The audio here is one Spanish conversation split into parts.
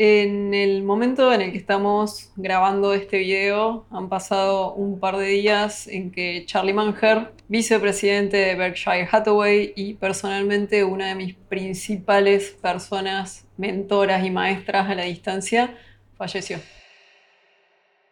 En el momento en el que estamos grabando este video, han pasado un par de días en que Charlie Munger, vicepresidente de Berkshire Hathaway y personalmente una de mis principales personas, mentoras y maestras a la distancia, falleció.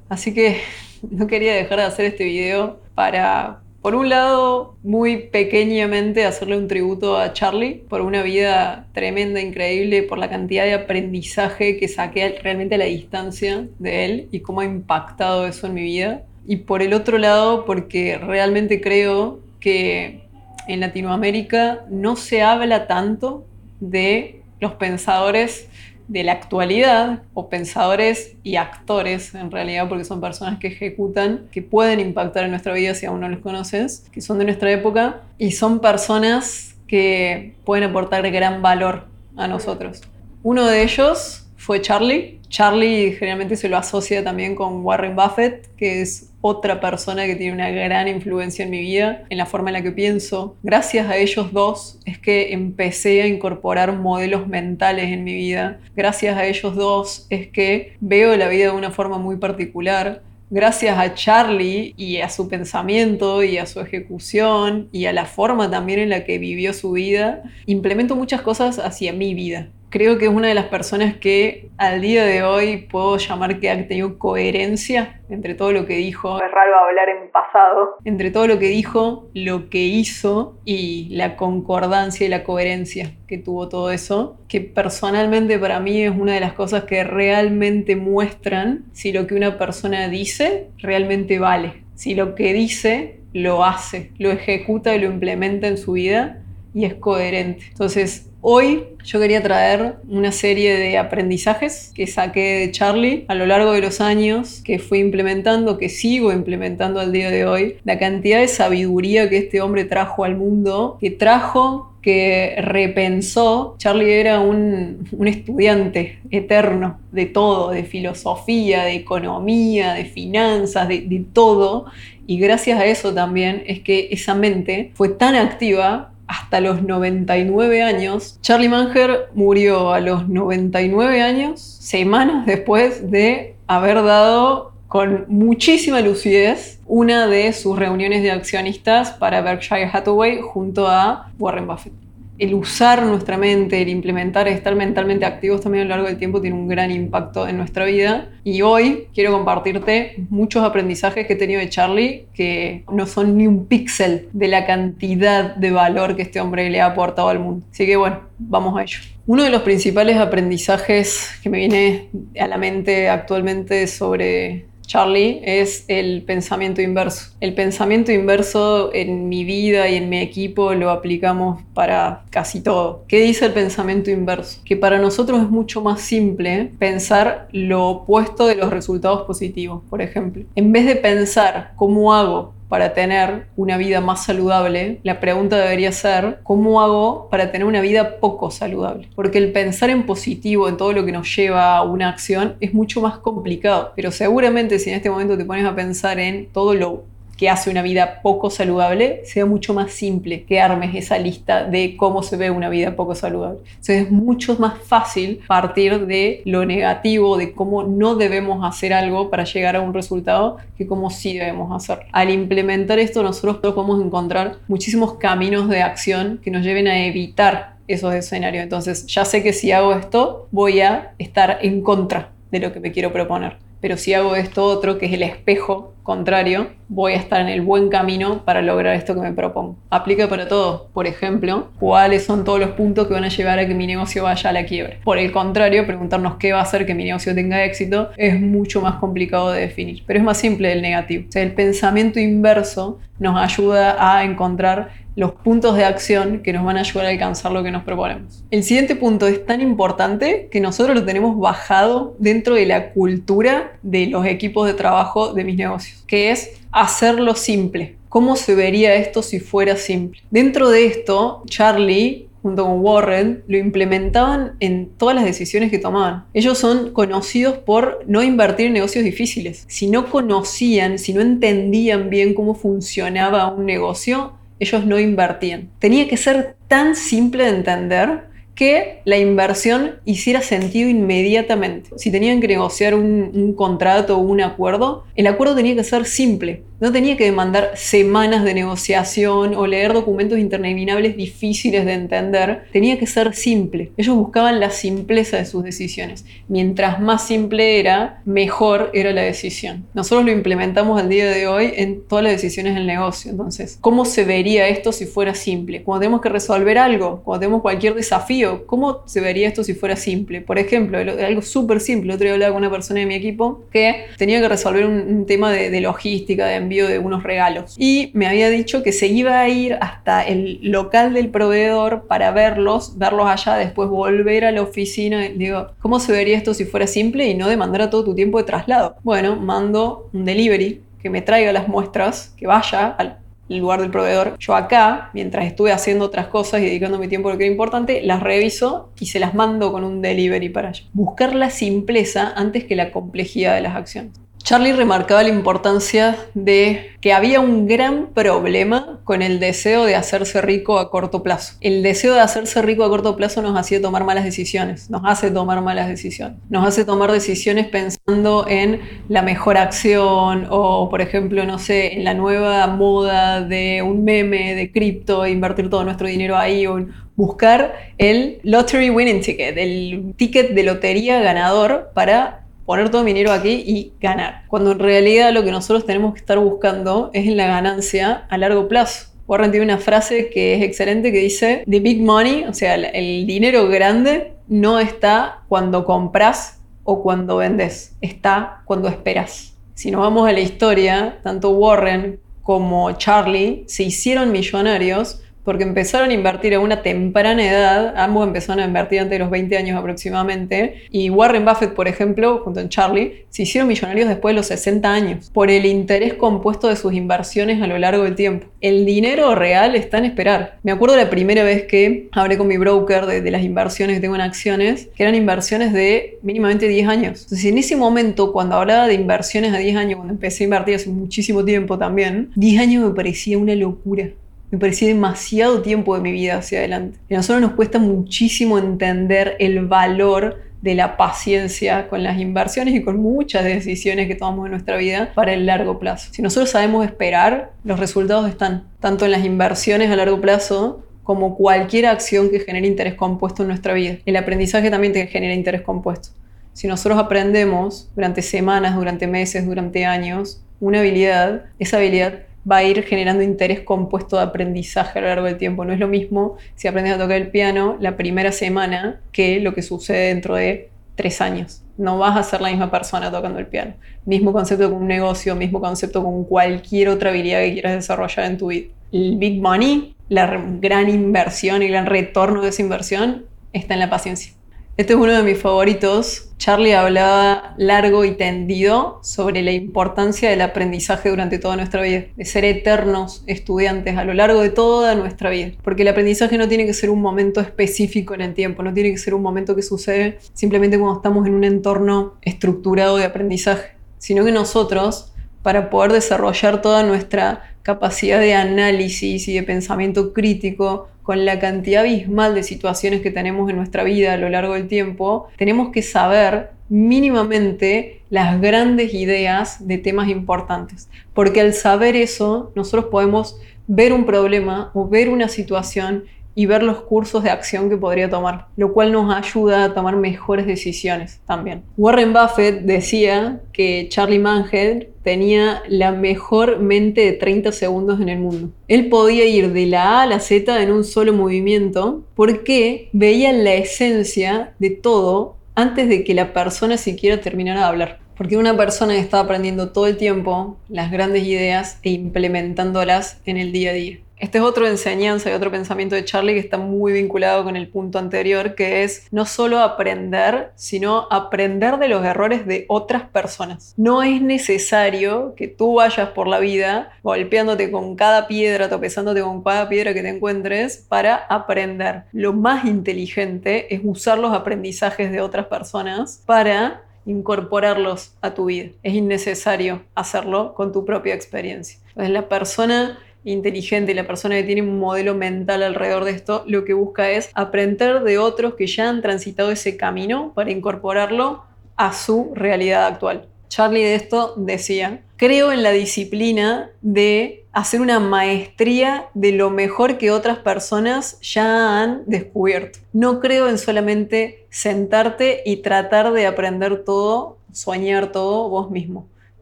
Así que no quería dejar de hacer este video para por un lado, muy pequeñamente hacerle un tributo a Charlie por una vida tremenda, increíble, por la cantidad de aprendizaje que saqué realmente a la distancia de él y cómo ha impactado eso en mi vida. Y por el otro lado, porque realmente creo que en Latinoamérica no se habla tanto de los pensadores de la actualidad, o pensadores y actores en realidad, porque son personas que ejecutan, que pueden impactar en nuestra vida si aún no los conoces, que son de nuestra época, y son personas que pueden aportar gran valor a nosotros. Uno de ellos fue Charlie, Charlie generalmente se lo asocia también con Warren Buffett, que es otra persona que tiene una gran influencia en mi vida, en la forma en la que pienso. Gracias a ellos dos es que empecé a incorporar modelos mentales en mi vida. Gracias a ellos dos es que veo la vida de una forma muy particular. Gracias a Charlie y a su pensamiento y a su ejecución y a la forma también en la que vivió su vida, implemento muchas cosas hacia mi vida creo que es una de las personas que al día de hoy puedo llamar que ha tenido coherencia entre todo lo que dijo. Es raro hablar en pasado. Entre todo lo que dijo, lo que hizo y la concordancia y la coherencia que tuvo todo eso, que personalmente para mí es una de las cosas que realmente muestran si lo que una persona dice realmente vale. Si lo que dice lo hace, lo ejecuta y lo implementa en su vida y es coherente. Entonces, Hoy yo quería traer una serie de aprendizajes que saqué de Charlie a lo largo de los años, que fui implementando, que sigo implementando al día de hoy. La cantidad de sabiduría que este hombre trajo al mundo, que trajo que repensó, Charlie era un, estudiante eterno de todo, de filosofía, de economía, de finanzas, de, de todo, y gracias a eso también es que esa mente fue tan activa hasta los 99 años. Charlie Manger murió a los 99 años, semanas después de haber dado con muchísima lucidez una de sus reuniones de accionistas para Berkshire Hathaway junto a Warren Buffett el usar nuestra mente, el implementar, estar mentalmente activos también a lo largo del tiempo tiene un gran impacto en nuestra vida. Y hoy quiero compartirte muchos aprendizajes que he tenido de Charlie que no son ni un píxel de la cantidad de valor que este hombre le ha aportado al mundo. Así que bueno, vamos a ello. Uno de los principales aprendizajes que me viene a la mente actualmente sobre Charlie, es el pensamiento inverso. El pensamiento inverso en mi vida y en mi equipo lo aplicamos para casi todo. ¿Qué dice el pensamiento inverso? Que para nosotros es mucho más simple pensar lo opuesto de los resultados positivos, por ejemplo. En vez de pensar cómo hago para tener una vida más saludable, la pregunta debería ser, ¿cómo hago para tener una vida poco saludable? Porque el pensar en positivo, en todo lo que nos lleva a una acción, es mucho más complicado. Pero seguramente si en este momento te pones a pensar en todo lo que hace una vida poco saludable, sea mucho más simple que armes esa lista de cómo se ve una vida poco saludable. Entonces es mucho más fácil partir de lo negativo, de cómo no debemos hacer algo para llegar a un resultado, que cómo sí debemos hacer. Al implementar esto, nosotros podemos encontrar muchísimos caminos de acción que nos lleven a evitar esos escenarios. Entonces ya sé que si hago esto, voy a estar en contra de lo que me quiero proponer pero si hago esto otro, que es el espejo contrario, voy a estar en el buen camino para lograr esto que me propongo. Aplica para todo. Por ejemplo, cuáles son todos los puntos que van a llevar a que mi negocio vaya a la quiebra. Por el contrario, preguntarnos qué va a hacer que mi negocio tenga éxito es mucho más complicado de definir, pero es más simple el negativo. O sea, el pensamiento inverso nos ayuda a encontrar los puntos de acción que nos van a ayudar a alcanzar lo que nos proponemos. El siguiente punto es tan importante que nosotros lo tenemos bajado dentro de la cultura de los equipos de trabajo de mis negocios, que es hacerlo simple. ¿Cómo se vería esto si fuera simple? Dentro de esto, Charlie junto con Warren, lo implementaban en todas las decisiones que tomaban. Ellos son conocidos por no invertir en negocios difíciles. Si no conocían, si no entendían bien cómo funcionaba un negocio, ellos no invertían. Tenía que ser tan simple de entender que la inversión hiciera sentido inmediatamente. Si tenían que negociar un, un contrato o un acuerdo, el acuerdo tenía que ser simple. No tenía que demandar semanas de negociación o leer documentos interminables difíciles de entender. Tenía que ser simple. Ellos buscaban la simpleza de sus decisiones. Mientras más simple era, mejor era la decisión. Nosotros lo implementamos al día de hoy en todas las decisiones del negocio. Entonces, ¿cómo se vería esto si fuera simple? Cuando tenemos que resolver algo, cuando tenemos cualquier desafío, ¿cómo se vería esto si fuera simple? Por ejemplo, algo súper simple. otro día hablaba con una persona de mi equipo que tenía que resolver un, tema de, de logística, de envío de unos regalos. Y me había dicho que se iba a ir hasta el local del proveedor para verlos, verlos allá, después volver a la oficina. Digo, ¿cómo se vería esto si fuera simple y no demandara todo tu tiempo de traslado? Bueno, mando un delivery que me traiga las muestras, que vaya al lugar del proveedor. Yo acá, mientras estuve haciendo otras cosas y dedicando mi tiempo a lo que era importante, las reviso y se las mando con un delivery para allá. Buscar la simpleza antes que la complejidad de las acciones. Charlie remarcaba la importancia de que había un gran problema con el deseo de hacerse rico a corto plazo. El deseo de hacerse rico a corto plazo nos hacía tomar malas decisiones, nos hace tomar malas decisiones, nos hace tomar decisiones pensando en la mejor acción o, por ejemplo, no sé, en la nueva moda de un meme de cripto, invertir todo nuestro dinero ahí o buscar el lottery winning ticket, el ticket de lotería ganador para poner todo mi dinero aquí y ganar. Cuando en realidad lo que nosotros tenemos que estar buscando es la ganancia a largo plazo. Warren tiene una frase que es excelente que dice, The big money, o sea, el dinero grande no está cuando compras o cuando vendes, está cuando esperas. Si nos vamos a la historia, tanto Warren como Charlie se hicieron millonarios porque empezaron a invertir a una temprana edad, ambos empezaron a invertir antes de los 20 años aproximadamente, y Warren Buffett, por ejemplo, junto con Charlie, se hicieron millonarios después de los 60 años, por el interés compuesto de sus inversiones a lo largo del tiempo. El dinero real está en esperar. Me acuerdo la primera vez que hablé con mi broker de, las inversiones que tengo en acciones, que eran inversiones de mínimamente 10 años. Entonces, en ese momento, cuando hablaba de inversiones a 10 años, cuando empecé a invertir hace muchísimo tiempo también, 10 años me parecía una locura me parecía demasiado tiempo de mi vida hacia adelante. Y a nosotros nos cuesta muchísimo entender el valor de la paciencia con las inversiones y con muchas decisiones que tomamos en nuestra vida para el largo plazo. Si nosotros sabemos esperar, los resultados están tanto en las inversiones a largo plazo como cualquier acción que genere interés compuesto en nuestra vida. El aprendizaje también te genera interés compuesto. Si nosotros aprendemos durante semanas, durante meses, durante años, una habilidad, esa habilidad va a ir generando interés compuesto de aprendizaje a lo largo del tiempo. No es lo mismo si aprendes a tocar el piano la primera semana que lo que sucede dentro de tres años. No vas a ser la misma persona tocando el piano. Mismo concepto con un negocio, mismo concepto con cualquier otra habilidad que quieras desarrollar en tu vida. El big money, la gran inversión y el gran retorno de esa inversión está en la paciencia. Este es uno de mis favoritos. Charlie hablaba largo y tendido sobre la importancia del aprendizaje durante toda nuestra vida, de ser eternos estudiantes a lo largo de toda nuestra vida. Porque el aprendizaje no tiene que ser un momento específico en el tiempo, no tiene que ser un momento que sucede simplemente cuando estamos en un entorno estructurado de aprendizaje, sino que nosotros, para poder desarrollar toda nuestra capacidad de análisis y de pensamiento crítico, con la cantidad abismal de situaciones que tenemos en nuestra vida a lo largo del tiempo, tenemos que saber mínimamente las grandes ideas de temas importantes. Porque al saber eso, nosotros podemos ver un problema o ver una situación y ver los cursos de acción que podría tomar, lo cual nos ayuda a tomar mejores decisiones también. Warren Buffett decía que Charlie Munger tenía la mejor mente de 30 segundos en el mundo. Él podía ir de la A a la Z en un solo movimiento porque veía la esencia de todo antes de que la persona siquiera terminara de hablar. Porque una persona está aprendiendo todo el tiempo las grandes ideas e implementándolas en el día a día. Este es otro enseñanza y otro pensamiento de Charlie que está muy vinculado con el punto anterior, que es no solo aprender, sino aprender de los errores de otras personas. No es necesario que tú vayas por la vida golpeándote con cada piedra, topezándote con cada piedra que te encuentres para aprender. Lo más inteligente es usar los aprendizajes de otras personas para incorporarlos a tu vida. Es innecesario hacerlo con tu propia experiencia. Entonces la persona inteligente, la persona que tiene un modelo mental alrededor de esto, lo que busca es aprender de otros que ya han transitado ese camino para incorporarlo a su realidad actual. Charlie de esto decía, creo en la disciplina de hacer una maestría de lo mejor que otras personas ya han descubierto. No creo en solamente sentarte y tratar de aprender todo, soñar todo vos mismo.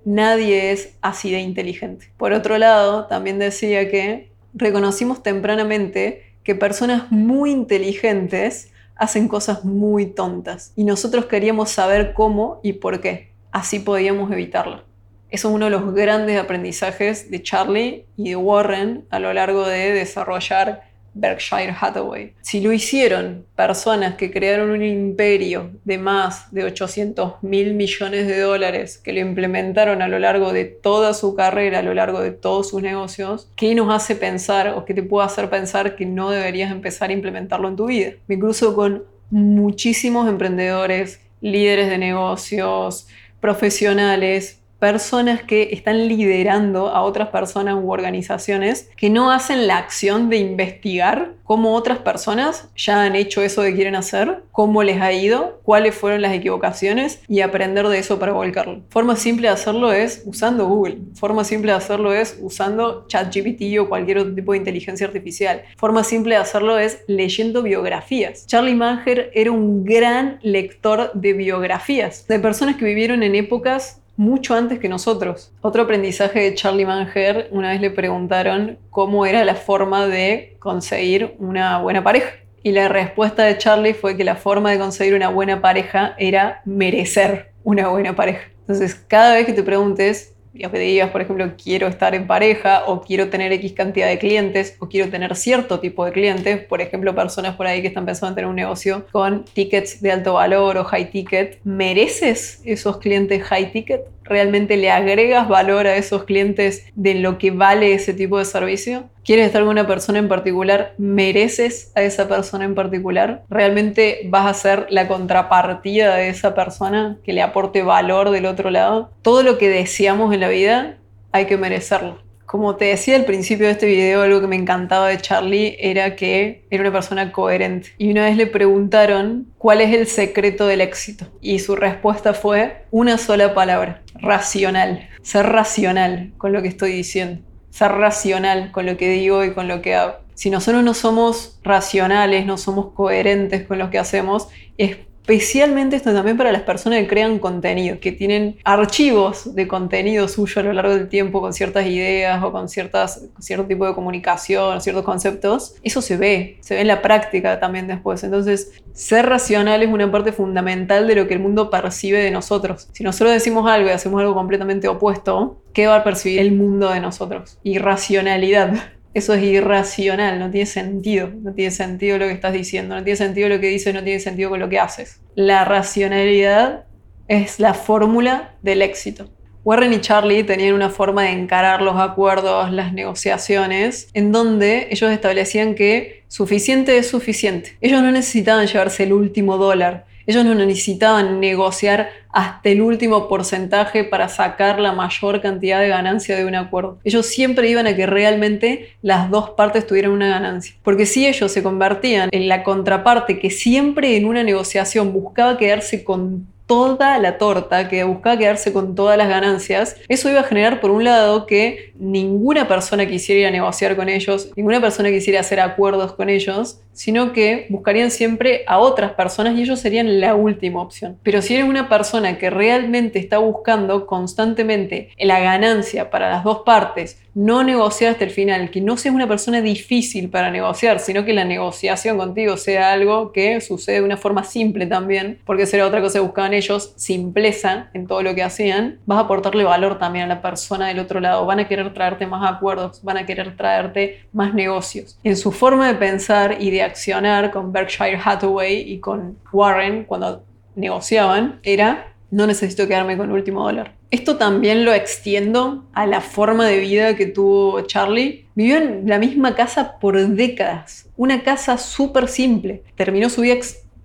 Nadie es así de inteligente. Por otro lado, también decía que reconocimos tempranamente que personas muy inteligentes hacen cosas muy tontas y nosotros queríamos saber cómo y por qué. Así podíamos evitarlo. Eso es uno de los grandes aprendizajes de Charlie y de Warren a lo largo de desarrollar Berkshire Hathaway. Si lo hicieron personas que crearon un imperio de más de 800 mil millones de dólares, que lo implementaron a lo largo de toda su carrera, a lo largo de todos sus negocios, ¿qué nos hace pensar o qué te puede hacer pensar que no deberías empezar a implementarlo en tu vida? Me cruzo con muchísimos emprendedores, líderes de negocios, profesionales, personas que están liderando a otras personas u organizaciones que no hacen la acción de investigar cómo otras personas ya han hecho eso que quieren hacer, cómo les ha ido, cuáles fueron las equivocaciones y aprender de eso para volcarlo. Forma simple de hacerlo es usando Google. Forma simple de hacerlo es usando ChatGPT o cualquier otro tipo de inteligencia artificial. Forma simple de hacerlo es leyendo biografías. Charlie Manger era un gran lector de biografías de personas que vivieron en épocas mucho antes que nosotros. Otro aprendizaje de Charlie Manger, una vez le preguntaron cómo era la forma de conseguir una buena pareja. Y la respuesta de Charlie fue que la forma de conseguir una buena pareja era merecer una buena pareja. Entonces, cada vez que te preguntes y que digas, por ejemplo, quiero estar en pareja o quiero tener X cantidad de clientes o quiero tener cierto tipo de clientes, por ejemplo, personas por ahí que están pensando en tener un negocio con tickets de alto valor o high ticket, ¿mereces esos clientes high ticket? ¿Realmente le agregas valor a esos clientes de lo que vale ese tipo de servicio? ¿Quieres estar con una persona en particular? ¿Mereces a esa persona en particular? ¿Realmente vas a ser la contrapartida de esa persona que le aporte valor del otro lado? Todo lo que deseamos en la vida hay que merecerlo. Como te decía al principio de este video, algo que me encantaba de Charlie era que era una persona coherente. Y una vez le preguntaron cuál es el secreto del éxito. Y su respuesta fue una sola palabra, racional. Ser racional con lo que estoy diciendo. Ser racional con lo que digo y con lo que hago. Si nosotros no somos racionales, no somos coherentes con lo que hacemos, es Especialmente esto también para las personas que crean contenido, que tienen archivos de contenido suyo a lo largo del tiempo con ciertas ideas o con, ciertas, cierto tipo de comunicación, ciertos conceptos. Eso se ve, se ve en la práctica también después. Entonces, ser racional es una parte fundamental de lo que el mundo percibe de nosotros. Si nosotros decimos algo y hacemos algo completamente opuesto, ¿qué va a percibir el mundo de nosotros? Irracionalidad. Eso es irracional, no tiene sentido, no tiene sentido lo que estás diciendo, no tiene sentido lo que dices, no tiene sentido con lo que haces. La racionalidad es la fórmula del éxito. Warren y Charlie tenían una forma de encarar los acuerdos, las negociaciones, en donde ellos establecían que suficiente es suficiente. Ellos no necesitaban llevarse el último dólar, ellos no necesitaban negociar hasta el último porcentaje para sacar la mayor cantidad de ganancia de un acuerdo. Ellos siempre iban a que realmente las dos partes tuvieran una ganancia. Porque si ellos se convertían en la contraparte que siempre en una negociación buscaba quedarse con toda la torta, que buscaba quedarse con todas las ganancias, eso iba a generar, por un lado, que ninguna persona quisiera ir a negociar con ellos, ninguna persona quisiera hacer acuerdos con ellos, sino que buscarían siempre a otras personas y ellos serían la última opción. Pero si eres una persona que realmente está buscando constantemente la ganancia para las dos partes, no negociar hasta el final, que no seas una persona difícil para negociar, sino que la negociación contigo sea algo que sucede de una forma simple también, porque será otra cosa que buscaban ellos, simpleza en todo lo que hacían, vas a aportarle valor también a la persona del otro lado, van a querer traerte más acuerdos, van a querer traerte más negocios. En su forma de pensar y de accionar con Berkshire Hathaway y con Warren cuando negociaban era no necesito quedarme con el último dólar. Esto también lo extiendo a la forma de vida que tuvo Charlie. Vivió en la misma casa por décadas, una casa súper simple. Terminó su vida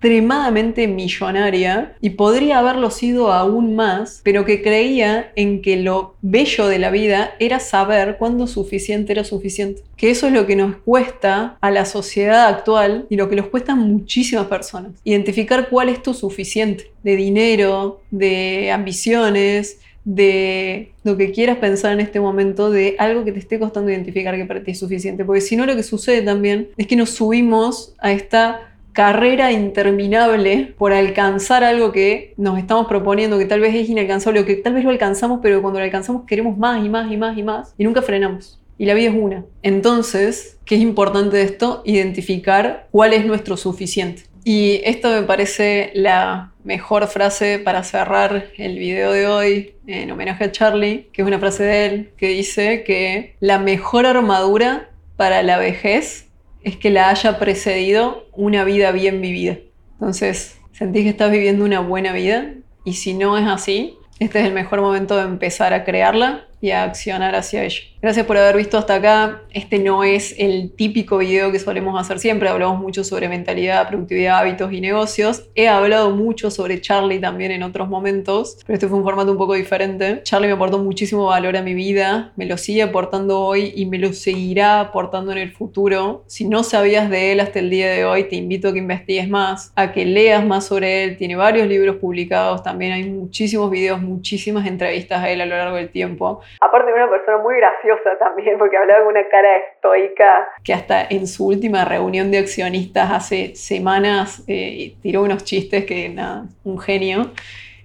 extremadamente millonaria y podría haberlo sido aún más, pero que creía en que lo bello de la vida era saber cuándo suficiente era suficiente. Que eso es lo que nos cuesta a la sociedad actual y lo que nos cuesta a muchísimas personas. Identificar cuál es tu suficiente de dinero, de ambiciones, de lo que quieras pensar en este momento, de algo que te esté costando identificar que para ti es suficiente. Porque si no, lo que sucede también es que nos subimos a esta carrera interminable por alcanzar algo que nos estamos proponiendo, que tal vez es inalcanzable que tal vez lo alcanzamos, pero cuando lo alcanzamos queremos más y más y más y más y nunca frenamos. Y la vida es una. Entonces, ¿qué es importante de esto? Identificar cuál es nuestro suficiente. Y esto me parece la mejor frase para cerrar el video de hoy en homenaje a Charlie, que es una frase de él que dice que la mejor armadura para la vejez es que la haya precedido una vida bien vivida. Entonces, sentís que estás viviendo una buena vida y si no es así, este es el mejor momento de empezar a crearla y a accionar hacia ello. Gracias por haber visto hasta acá. Este no es el típico video que solemos hacer siempre. Hablamos mucho sobre mentalidad, productividad, hábitos y negocios. He hablado mucho sobre Charlie también en otros momentos, pero este fue un formato un poco diferente. Charlie me aportó muchísimo valor a mi vida, me lo sigue aportando hoy y me lo seguirá aportando en el futuro. Si no sabías de él hasta el día de hoy, te invito a que investigues más, a que leas más sobre él. Tiene varios libros publicados, también hay muchísimos videos, muchísimas entrevistas a él a lo largo del tiempo. Aparte una persona muy graciosa también, porque hablaba con una cara estoica. Que hasta en su última reunión de accionistas hace semanas eh, tiró unos chistes que nada, un genio.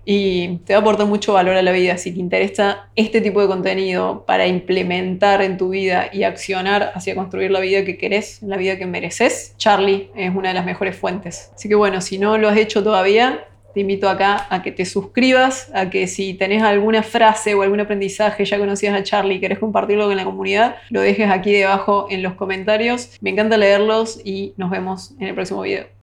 Y te va a aportar mucho valor a la vida. Si te interesa este tipo de contenido para implementar en tu vida y accionar hacia construir la vida que querés, la vida que mereces, Charlie es una de las mejores fuentes. Así que bueno, si no lo has hecho todavía, te invito acá a que te suscribas, a que si tenés alguna frase o algún aprendizaje, ya conocías a Charlie y querés compartirlo con la comunidad, lo dejes aquí debajo en los comentarios. Me encanta leerlos y nos vemos en el próximo video.